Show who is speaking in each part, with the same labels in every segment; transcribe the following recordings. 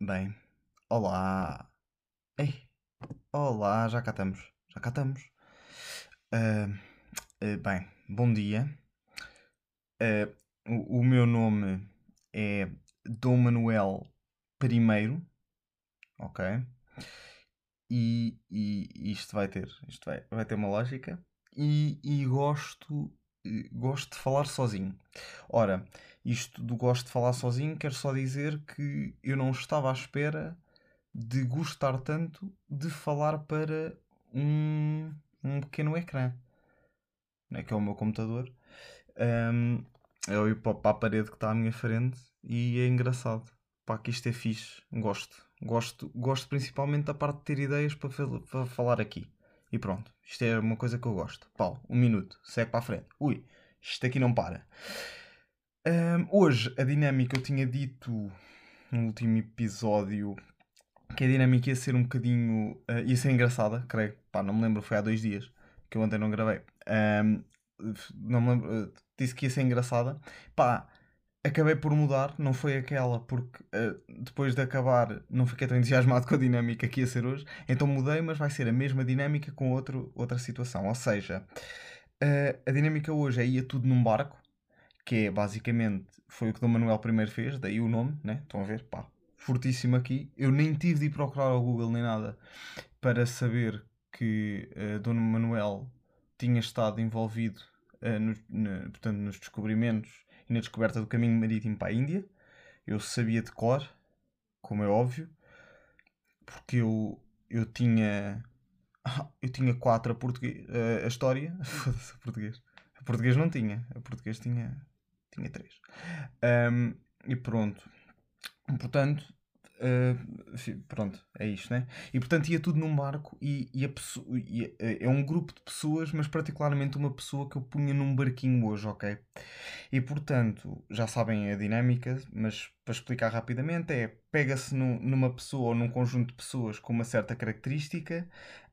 Speaker 1: Bem, olá. Ei, olá, já cá estamos. Já cá estamos. Ah, ah, bem, bom dia. Ah, o, o meu nome é Dom Manuel I, ok? E, e isto vai ter, isto vai, vai ter uma lógica. E, e gosto, gosto de falar sozinho. Ora, isto do gosto de falar sozinho quer só dizer que eu não estava à espera de gostar tanto de falar para um, um pequeno ecrã, né, que é o meu computador. Ahm, eu ir para a parede que está à minha frente e é engraçado. Pá, que isto é fixe. Gosto. Gosto, gosto principalmente da parte de ter ideias para, para falar aqui. E pronto. Isto é uma coisa que eu gosto. Pau, um minuto. Segue para a frente. Ui, isto aqui não para. Ahm, hoje, a dinâmica eu tinha dito no último episódio que a dinâmica ia ser um bocadinho. ah, ia ser engraçada, creio. Pá, não me lembro, foi há dois dias que eu ontem não gravei. Ahm, não me lembro, ah, disse que ia ser engraçada. Pá, acabei por mudar, não foi aquela, porque ah, depois de acabar não fiquei tão entusiasmado com a dinâmica que ia ser hoje. Então mudei, mas vai ser a mesma dinâmica com outro, outra situação. Ou seja, ah, a dinâmica hoje é ia tudo num barco que é basicamente foi o que Dom Manuel I fez, daí o nome, né? Estão a ver? Pá, fortíssimo aqui. Eu nem tive de ir procurar ao Google nem nada para saber que uh, Dom Manuel tinha estado envolvido uh, no, portanto, nos descobrimentos e na descoberta do caminho marítimo para a Índia. Eu sabia de cor, como é óbvio, porque eu, eu tinha. Eu tinha quatro a, português, a história. Foda-se, a português. A português não tinha. A português tinha, tinha três. Ahm, e pronto. Portanto, ah, pronto, é isto, né? E portanto ia tudo num barco e, e a e, é um grupo de pessoas, mas particularmente uma pessoa que eu punha num barquinho hoje, ok? E portanto, já sabem a dinâmica, mas para explicar rapidamente é pega-se nu- numa pessoa ou num conjunto de pessoas com uma certa característica,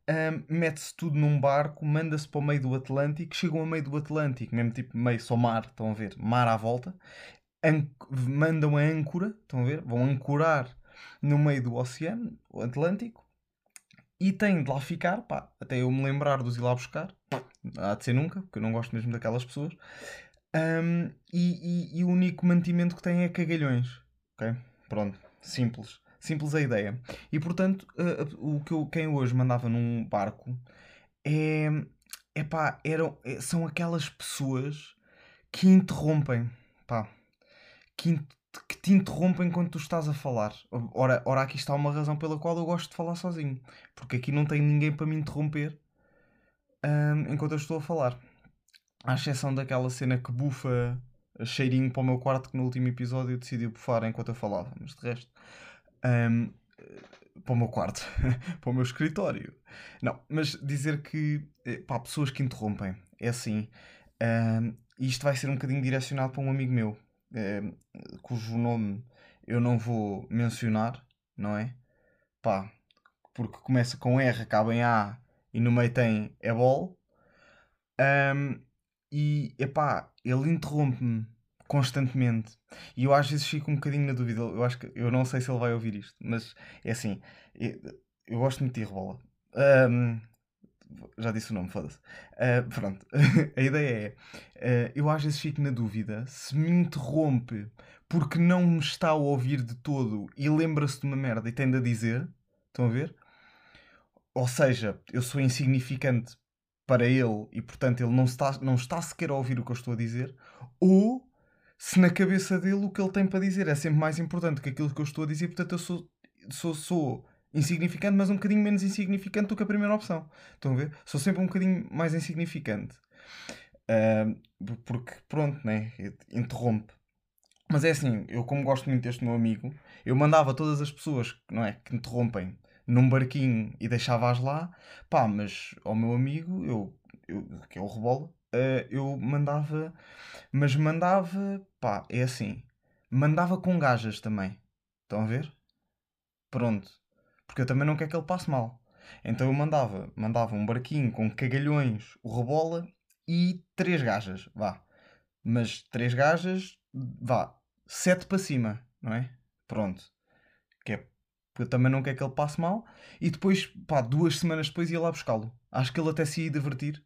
Speaker 1: ahm, mete-se tudo num barco, manda-se para o meio do Atlântico, chegam ao meio do Atlântico, mesmo tipo meio só mar, estão a ver, mar à volta, an- mandam a âncora, estão a ver, vão ancorar no meio do oceano, o Atlântico, e têm de lá ficar, pá, até eu me lembrar de os ir lá buscar, há de ser nunca, porque eu não gosto mesmo daquelas pessoas, Ahm, e, e- e o único mantimento que têm é cagalhões. Ok? Pronto. Simples. Simples a ideia. E portanto, ah, o que eu, quem hoje mandava num barco é. Epá, eram, é- são aquelas pessoas que interrompem. Pá. Que, que te interrompem quando tu estás a falar. Ora, ora, aqui está uma razão pela qual eu gosto de falar sozinho. Porque aqui não tem ninguém para me interromper ahm, enquanto eu estou a falar. À exceção daquela cena que bufa cheirinho para o meu quarto que no último episódio decidiu bufar enquanto eu falava. Mas de resto, ahm, para o meu quarto, para o meu escritório. Não, mas dizer que eh, pá, pessoas que interrompem é assim. e isto vai ser um bocadinho direcionado para um amigo meu, cujo nome eu não vou mencionar, não é? Pá, porque começa com R, acaba em A e no meio tem Ebol. Ahm, e epá, ele interrompe-me constantemente. E eu às vezes fico um bocadinho na dúvida. Eu acho que eu não sei se ele vai ouvir isto, mas é assim, eu, eu gosto muito de rebola. Ahm, já disse o nome, foda-se. Ah, pronto, a ideia é: ah, eu às vezes fico na dúvida se me interrompe porque não me está a ouvir de todo e lembra-se de uma merda e tende a dizer. Estão a ver? Ou seja, eu sou insignificante para ele e portanto ele não está, não está sequer a ouvir o que eu estou a dizer, ou se na cabeça dele o que ele tem para dizer é sempre mais importante que aquilo que eu estou a dizer, portanto eu sou, sou, sou insignificante, mas um bocadinho menos insignificante do que a primeira opção. Estão a ver? Sou sempre um bocadinho mais insignificante. Ah, porque, pronto, né? Interrompe. Mas é assim, eu como gosto muito deste meu amigo, eu mandava todas as pessoas, não é, que interrompem num barquinho e deixava-as lá, pá, mas ao meu amigo, eu, eu- que é o Rebola, eh, eu mandava, mas mandava, pá, é assim, mandava com gajas também. Estão a ver? Pronto. Porque eu também não quero que ele passe mal. Então eu mandava, mandava um barquinho com cagalhões, o rebola e três gajas, vá. Mas três gajas, vá, sete para cima, não é? Pronto. Que é porque eu também não quero que ele passe mal. E depois, pá, duas semanas depois ia lá buscá-lo. Acho que ele até se ia divertir.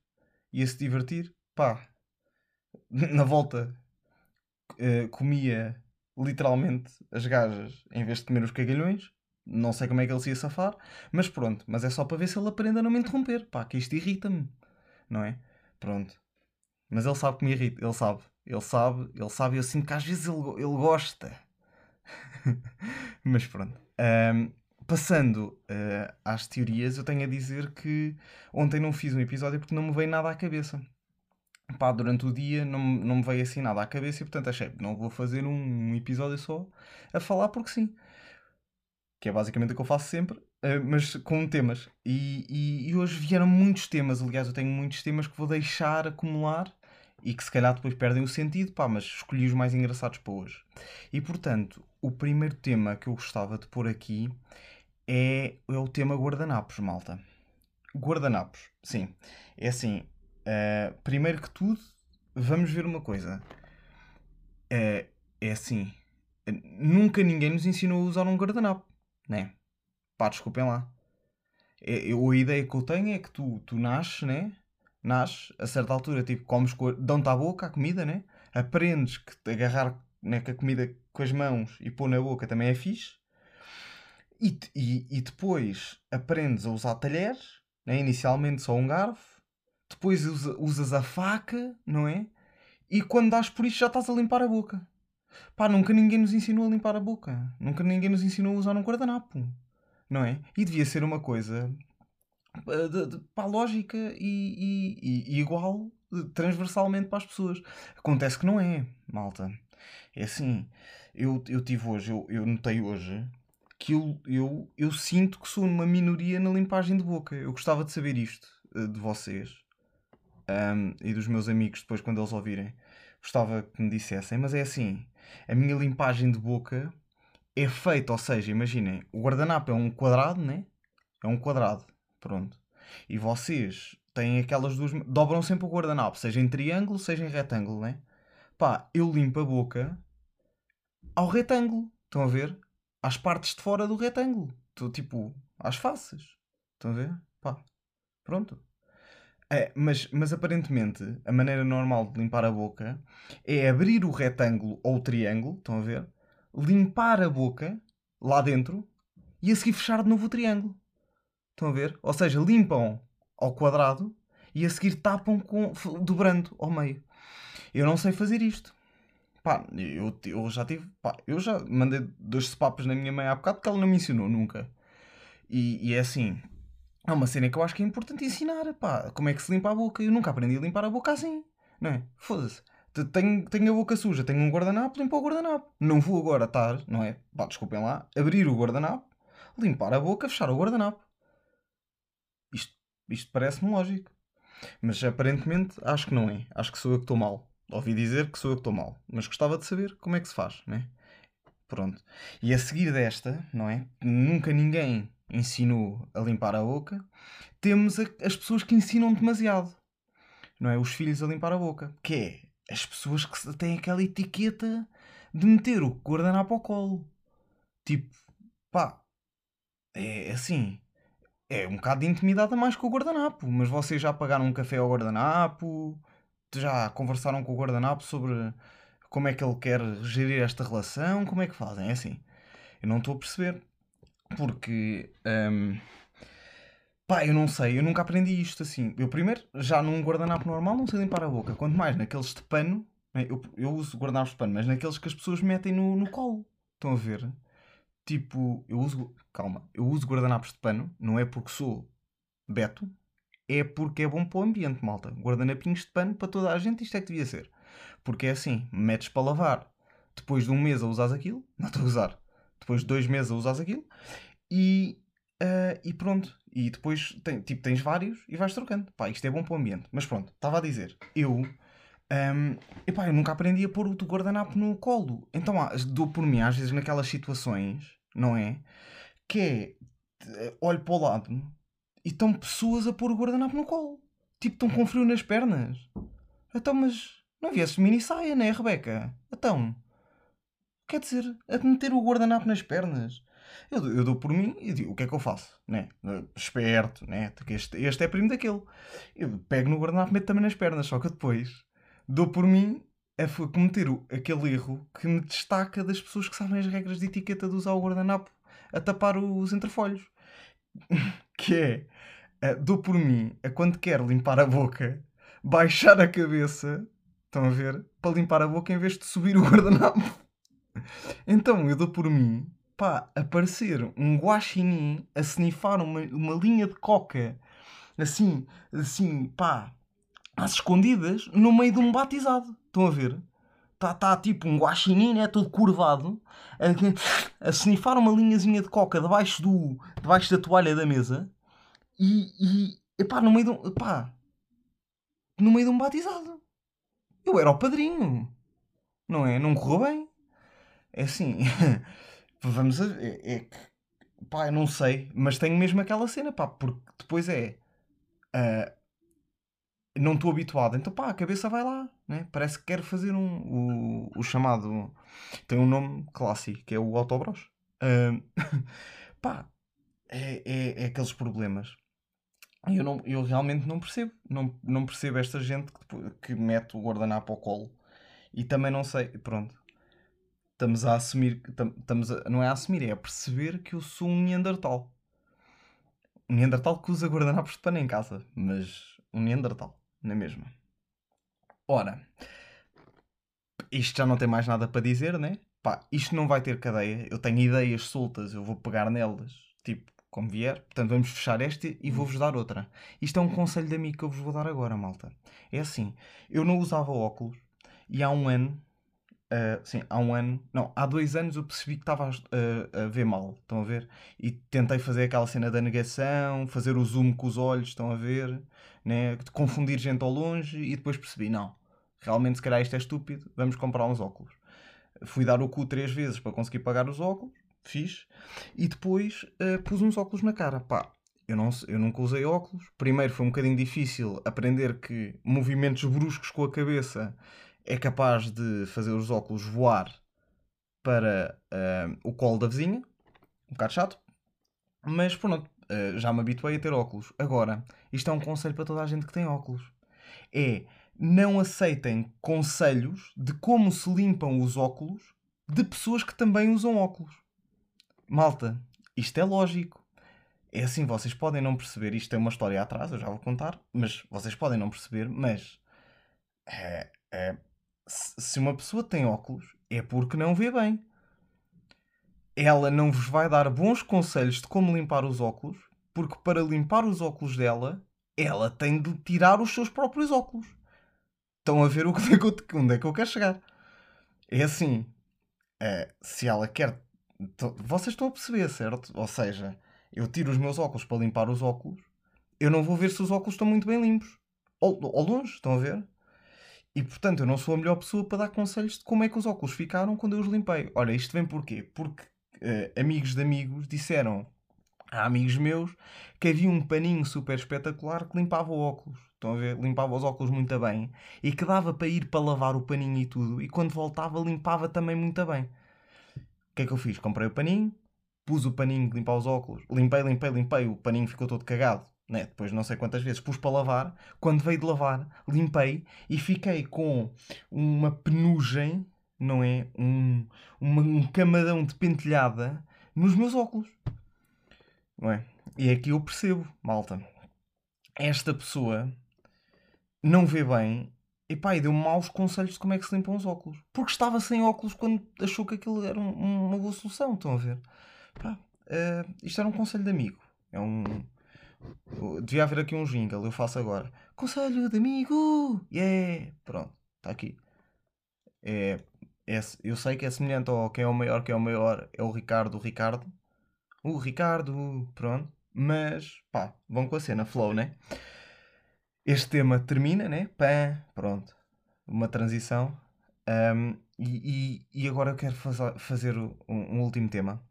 Speaker 1: Ia se divertir, pá. Na volta, uh, comia literalmente as gajas em vez de comer os cagalhões. Não sei como é que ele se ia safar, mas pronto. Mas é só para ver se ele aprende a não me interromper. Pá, que isto irrita-me, não é? Pronto. Mas ele sabe que me irrita, ele sabe. Ele sabe, ele sabe, eu sinto que às vezes ele, ele gosta. mas pronto. Um, passando uh, às teorias, eu tenho a dizer que ontem não fiz um episódio porque não me veio nada à cabeça. Pá, durante o dia não, não me veio assim nada à cabeça e portanto achei, não vou fazer um episódio só a falar porque sim que é basicamente o que eu faço sempre, uh, mas com temas. E, e, e, hoje vieram muitos temas, aliás, eu tenho muitos temas que vou deixar acumular e que se calhar depois perdem o sentido, pá, mas escolhi os mais engraçados para hoje. E portanto, o primeiro tema que eu gostava de pôr aqui é, é o tema guardanapos, malta. Guardanapos, sim. É assim, uh, primeiro que tudo, vamos ver uma coisa. Uh, é assim, nunca ninguém nos ensinou a usar um guardanapo né? Pá, desculpem lá. É, eu, a ideia que eu tenho é que tu, tu nasces, né? Nasces, a certa altura, tipo, comes, dão-te à boca a comida, né? Aprendes que agarrar né, com a comida com as mãos e pôr na boca também é fixe. E, e, e depois aprendes a usar talheres, né? inicialmente só um garfo, depois usa, usas a faca, não é? E quando dás por isso já estás a limpar a boca. Pá, nunca ninguém nos ensinou a limpar a boca. Nunca ninguém nos ensinou a usar um guardanapo. Não é? E devia ser uma coisa eh, de, de, pá, lógica e, e, e, igual transversalmente para as pessoas. Acontece que não é, malta. É assim, eu, eu tive hoje, eu, eu notei hoje que eu, eu, eu sinto que sou uma minoria na limpagem de boca. Eu gostava de saber isto eh, de vocês um, e dos meus amigos depois quando eles ouvirem. Gostava que me dissessem, mas é assim, a minha limpagem de boca é feita, ou seja, imaginem, o guardanapo é um quadrado, né? É um quadrado, pronto. E vocês têm aquelas duas. dobram sempre o guardanapo, seja em triângulo, seja em retângulo, né? Pá, eu limpo a boca ao retângulo. Estão a ver? Às partes de fora do retângulo. Tô, tipo, às faces. Estão a ver? Pá, pronto. É, mas, mas aparentemente a maneira normal de limpar a boca é abrir o retângulo ou o triângulo, estão a ver? Limpar a boca lá dentro e a seguir fechar de novo o triângulo. Estão a ver? Ou seja, limpam ao quadrado e a seguir tapam com, dobrando ao meio. Eu não sei fazer isto. Pá, eu, eu já tive. Pá, eu já mandei dois sepapos na minha mãe há bocado porque ela não me ensinou nunca. E, e é assim, é uma cena que eu acho que é importante ensinar, pá. Como é que se limpa a boca? Eu nunca aprendi a limpar a boca assim, não é? Foda-se. Tenho, tenho a boca suja, tenho um guardanapo, limpo o guardanapo. Não vou agora estar, não é? Pá, desculpem lá, abrir o guardanapo, limpar a boca, fechar o guardanapo. Isto, isto parece-me lógico. Mas aparentemente acho que não é. Acho que sou eu que estou mal. Ouvi dizer que sou eu que estou mal. Mas gostava de saber como é que se faz, não é? Pronto. E a seguir desta, não é? Nunca ninguém ensinou a limpar a boca, temos a, as pessoas que ensinam demasiado. Não é? Os filhos a limpar a boca. Que é as pessoas que têm aquela etiqueta de meter o guardanapo ao colo. Tipo, pá, é assim. É um bocado de intimidade a mais com o guardanapo. Mas vocês já pagaram um café ao guardanapo? Já conversaram com o guardanapo sobre como é que ele quer gerir esta relação? Como é que fazem? É assim. Eu não estou a perceber. Porque. Um, pá, eu não sei, eu nunca aprendi isto assim. Eu primeiro, já num guardanapo normal, não sei limpar a boca. Quanto mais naqueles de pano. Né? Eu, eu uso guardanapos de pano, mas naqueles que as pessoas metem no, no colo. Estão a ver? Tipo, eu uso. Calma, eu uso guardanapos de pano, não é porque sou beto, é porque é bom para o ambiente, malta. Guardanapinhos de pano para toda a gente, isto é que devia ser. Porque é assim, metes para lavar, depois de um mês a usar aquilo, não estou a usar, depois de dois meses a usar aquilo e, uh, e pronto. E depois tem, tipo, tens vários e vais trocando. Pá, isto é bom para o ambiente. Mas pronto, estava a dizer, eu Um, epá, eu nunca aprendi a pôr o guardanapo no colo. Então ah, dou por mim, às vezes, naquelas situações, não é? Que é, eh, olho para o lado e estão pessoas a pôr o guardanapo no colo. Tipo, estão com frio nas pernas. Então, mas não viesse mini saia, né, Rebeca? Então, quer dizer, a meter o guardanapo nas pernas. Eu, eu dou por mim e digo, o que é que eu faço? Né? Esperto, né? Este, este é primo daquele. Eu pego no guardanapo e meto também nas pernas, só que depois dou por mim a cometer aquele erro que me destaca das pessoas que sabem as regras de etiqueta de usar o guardanapo a tapar os entrefolhos. que é, dou por mim a quando quero limpar a boca, baixar a cabeça, estão a ver? Para limpar a boca em vez de subir o guardanapo. Então eu dou por mim, pá, aparecer um guaxinim a snifar uma, uma linha de coca, assim, assim, pá, às escondidas, no meio de um batizado. Estão a ver? Está tá, tipo um guaxinim, né? Todo curvado, a, a snifar uma linhazinha de coca debaixo, do, debaixo da toalha da mesa e, e epá, no meio de um, epá, no meio de um batizado. Eu era o padrinho. Não é? Não correu bem. É assim. vamos a ver. É, que. Pá, eu não sei. Mas tenho mesmo aquela cena, pá. Porque depois é. Uh, não estou habituado. Então, pá, a cabeça vai lá. Né? Parece que quer fazer um, o, o chamado. Tem um nome clássico, que é o autobros. Uh, pá, é, é, é, aqueles problemas. Eu, não, eu realmente não percebo. Não, não percebo esta gente que, que mete o guardanapo ao colo. E também não sei. Pronto. Estamos a assumir. Estamos a, não é a assumir, é a perceber que eu sou um Neandertal. Um Neandertal que usa guardanapos de pano em casa. Mas um Neandertal, não é mesmo? Ora, isto já não tem mais nada para dizer, né? Pá, isto não vai ter cadeia. Eu tenho ideias soltas, eu vou pegar nelas, tipo, como vier. Portanto, vamos fechar este e vou-vos dar outra. Isto é um conselho de amigo que eu vos vou dar agora, malta. É assim, eu não usava óculos e há um ano, uh, sim, há um ano, não, há dois anos eu percebi que estava a, a, ver mal, estão a ver? E tentei fazer aquela cena da negação, fazer o zoom com os olhos, estão a ver? Né? Confundir gente ao longe e depois percebi, não, realmente se calhar isto é estúpido, vamos comprar uns óculos. Fui dar o cu três vezes para conseguir pagar os óculos fiz. E depois uh, pus uns óculos na cara. Pá, eu, não, eu nunca usei óculos. Primeiro foi um bocadinho difícil aprender que movimentos bruscos com a cabeça é capaz de fazer os óculos voar para uh, o colo da vizinha. Um bocado chato. Mas pronto, uh, já me habituei a ter óculos. Agora, isto é um conselho para toda a gente que tem óculos. É não aceitem conselhos de como se limpam os óculos de pessoas que também usam óculos malta, isto é lógico. É assim, vocês podem não perceber, isto tem uma história atrás, eu já vou contar, mas vocês podem não perceber, mas é, é, se uma pessoa tem óculos, é porque não vê bem. Ela não vos vai dar bons conselhos de como limpar os óculos, porque para limpar os óculos dela, ela tem de tirar os seus próprios óculos. Estão a ver é onde é que eu quero chegar. É assim, é, se ela quer vocês estão a perceber, certo? Ou seja, eu tiro os meus óculos para limpar os óculos, eu não vou ver se os óculos estão muito bem limpos. Ou longe, estão a ver? E portanto, eu não sou a melhor pessoa para dar conselhos de como é que os óculos ficaram quando eu os limpei. Olha, isto vem porquê? Porque uh, amigos de amigos disseram a amigos meus que havia um paninho super espetacular que limpava o óculos. Estão a ver? Limpava os óculos muito bem. E que dava para ir para lavar o paninho e tudo. E quando voltava, limpava também muito bem que é que eu fiz? Comprei o paninho, pus o paninho de limpar os óculos, limpei, limpei, limpei, o paninho ficou todo cagado. Né? Depois não sei quantas vezes pus para lavar. Quando veio de lavar, limpei e fiquei com uma penugem, não é? Um, uma, um camadão de pentelhada nos meus óculos. Não é? E é que eu percebo, malta. Esta pessoa não vê bem e pá, e deu-me maus conselhos de como é que se limpam os óculos. Porque estava sem óculos quando achou que aquilo era um, uma boa solução. Estão a ver? Pá, uh, isto era um conselho de amigo. É um. Devia haver aqui um jingle, eu faço agora. Conselho de amigo! Yeah! Pronto, está aqui. É, é, eu sei que é semelhante ao quem é o maior, quem é o maior, é o Ricardo, o Ricardo. O Ricardo, pronto. Mas, pá, vão com a cena, flow, né? este tema termina, né? Pã, pronto. uma transição. Um, e, e, e, agora eu quero fazer, fazer um, um, último tema.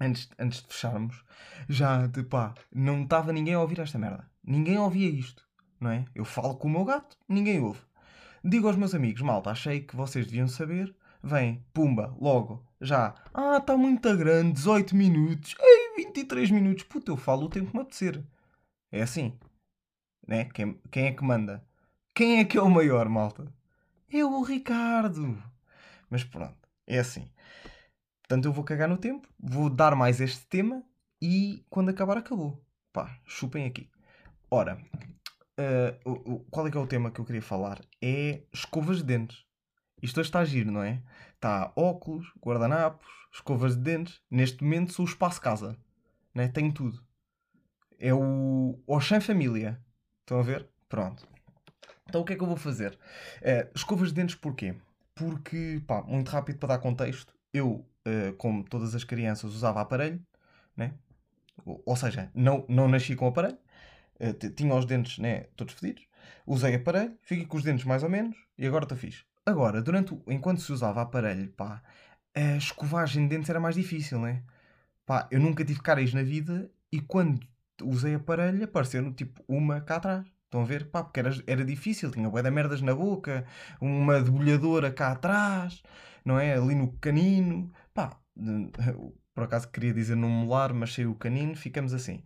Speaker 1: Antes, antes de fecharmos, já de pá, não estava ninguém a ouvir esta merda. Ninguém ouvia isto, não é? Eu falo com o meu gato, ninguém ouve. Digo aos meus amigos, malta, achei que vocês deviam saber. Vem, pumba, logo, já. Ah, está muito grande, 18 minutos. Ei, 23 minutos. Puta, eu falo o tempo que me apetecer. É assim. Né? Quem, quem é que manda? Quem é que é o maior, malta? É o Ricardo. Mas pronto, é assim. Portanto, eu vou cagar no tempo, vou dar mais este tema e quando acabar, acabou. Pá, chupem aqui. Ora, uh, qual é que é o tema que eu queria falar? É escovas de dentes. Isto hoje está a giro, não é? Está óculos, guardanapos, escovas de dentes. Neste momento sou o espaço casa. Né? Tenho tudo. É o Oxen Família. Estão a ver? Pronto. Então o que é que eu vou fazer? Uh, escovas de dentes porquê? Porque, pá, muito rápido para dar contexto, eu, uh, como todas as crianças, usava aparelho, né? Ou seja, não, não nasci com aparelho, uh, tinha os dentes né, todos fedidos, usei aparelho, fiquei com os dentes mais ou menos e agora estou fixe. Agora, durante o, enquanto se usava aparelho, pá, a escovagem de dentes era mais difícil, né? Pá, eu nunca tive cáries na vida e quando usei aparelho apareceu tipo uma cá atrás. Estão a ver? Pá, porque era, era difícil, tinha de merdas na boca, uma debulhadora cá atrás, não é? Ali no canino. Pá, por acaso queria dizer no molar, mas saiu o canino, ficamos assim.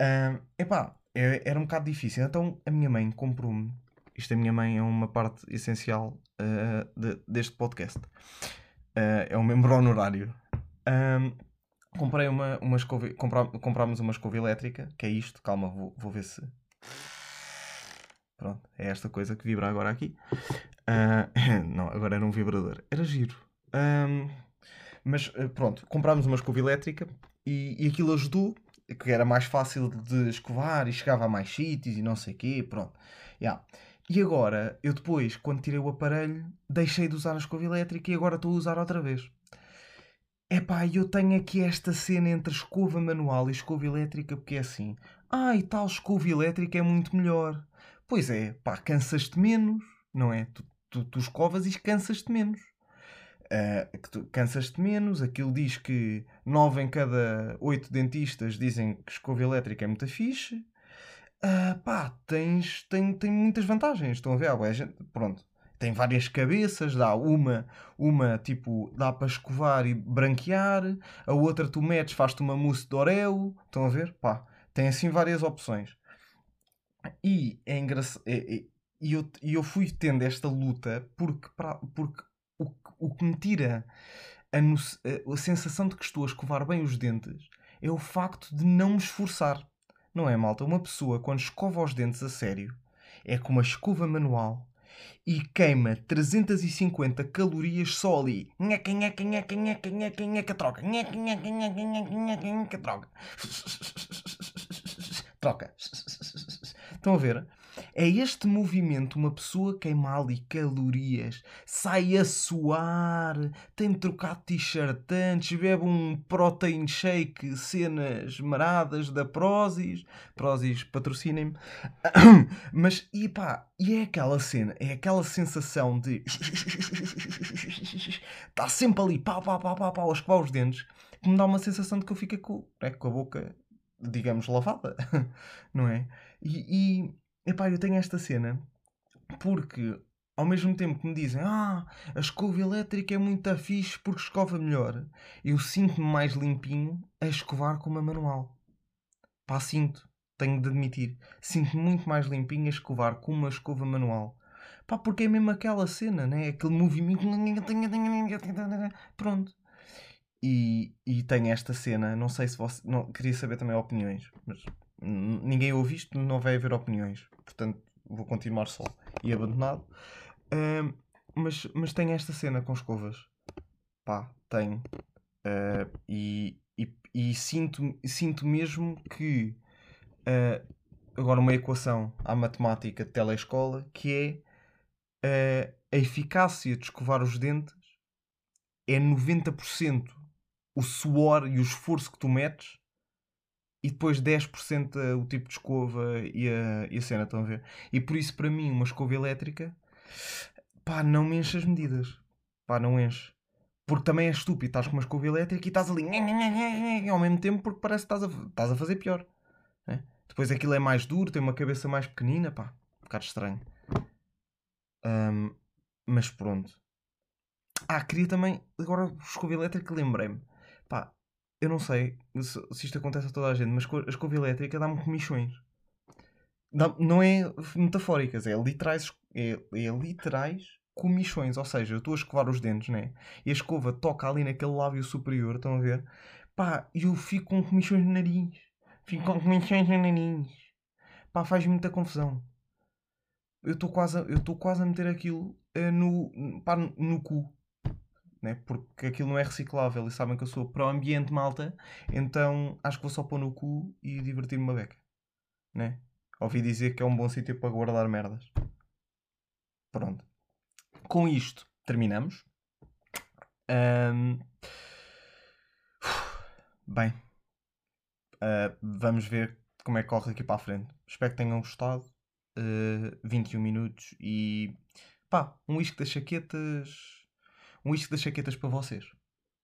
Speaker 1: Uh, epá, é, era um bocado difícil. Então a minha mãe comprou-me. Isto a minha mãe é uma parte essencial uh, de, deste podcast. Uh, é um membro honorário. Um, comprei uma, uma escova. Comprámos uma escova elétrica, que é isto. Calma, vou, vou ver se. Pronto, é esta coisa que vibra agora aqui. Uh, não, agora era um vibrador. Era giro. Um, mas pronto, comprámos uma escova elétrica e, e aquilo ajudou, que era mais fácil de escovar e chegava a mais sítios e não sei o quê. Pronto. Yeah. E agora, eu depois, quando tirei o aparelho, deixei de usar a escova elétrica e agora estou a usar outra vez. Epá, eu tenho aqui esta cena entre escova manual e escova elétrica porque é assim. Ah, e tal escova elétrica é muito melhor. Pois é, pá, cansas-te menos, não é? Tu, tu, tu escovas e cansas-te menos. Uh, cansas-te menos, aquilo diz que 9 em cada 8 dentistas dizem que escova elétrica é muito fixe. Uh, pá, tens, tem, tem muitas vantagens. Estão a ver? Ah, gente, pronto. Tem várias cabeças, dá uma, uma tipo, dá para escovar e branquear, a outra tu metes, faz-te uma mousse de oreo. Estão a ver? Pá, tem assim várias opções. E é engraçado. E eu, eu fui tendo esta luta porque, pra, porque o, o que me tira a, a, a sensação de que estou a escovar bem os dentes é o facto de não me esforçar. Não é, malta? Uma pessoa, quando escova os dentes a sério, é com uma escova manual e queima 350 calorias só ali. Nheca, nheca, nheca, nheca, nheca, nheca, troca. Nheca, nheca, nheca, nheca, nheca, nheca, troca. Troca. Estão a ver? É este movimento, uma pessoa queima ali calorias, sai a suar, tem de trocar de t-shirt antes, bebe um protein shake, cenas maradas da Prozis. Prozis, patrocinem-me. Mas, e pá, e é aquela cena, é aquela sensação de. Está sempre ali, pau, pau, pau, pau, pau, a escovar os dentes, que me dá uma sensação de que eu fico com, é, com a boca, digamos, lavada, não é? E, e Epá, eu tenho esta cena porque ao mesmo tempo que me dizem ah, a escova elétrica é muito fixe porque escova melhor, eu sinto-me mais limpinho a escovar com uma manual. Pá, sinto, tenho de admitir. Sinto-me muito mais limpinho a escovar com uma escova manual. Pá, porque é mesmo aquela cena, né? Aquele movimento. Pronto. E, e tenho esta cena, não sei se você. Não, queria saber também opiniões, mas ninguém ouve isto, não vai haver opiniões. Portanto, vou continuar só e abandonado. Uh, mas, mas tem esta cena com escovas. Pá, tenho. Uh, e, e, e, sinto, sinto mesmo que. Uh, agora, uma equação à matemática de telescola que é a eficácia de escovar os dentes é 90% o suor e o esforço que tu metes e depois 10% o tipo de escova e a, e a cena, estão a ver? E por isso, para mim, uma escova elétrica pá, não me enche as medidas. Pá, não enche. Porque também é estúpido, estás com uma escova elétrica e estás ali ao mesmo tempo porque parece que estás a, estás a fazer pior. né? Depois aquilo é mais duro, tem uma cabeça mais pequenina, pá, um bocado estranho. Ahm, mas pronto. Ah, queria também, agora escova elétrica, lembrei-me. Pá, eu não sei se, se isto acontece a toda a gente, mas a escova elétrica dá-me comichões. Dá- não é metafóricas, é literais, é, é literais comichões. Ou seja, eu estou a escovar os dentes, né? E a escova toca ali naquele lábio superior, estão a ver? Pá, eu fico com comichões no nariz. Fico com comichões no nariz. Pá, faz muita confusão. Eu estou quase, a- quase a meter aquilo eh, no, pá, no cu. Né? Porque aquilo não é reciclável e sabem que eu sou para o ambiente malta, então acho que vou só pôr no cu e divertir-me uma beca. Né? Ouvi dizer que é um bom sítio para guardar merdas. Pronto. Com isto, terminamos. Ahm, Bem, ah, vamos ver como é que corre aqui para a frente. Espero que tenham gostado. Ah, 21 minutos e pá, um isque das chaquetas. Um isque das chaquetas para vocês.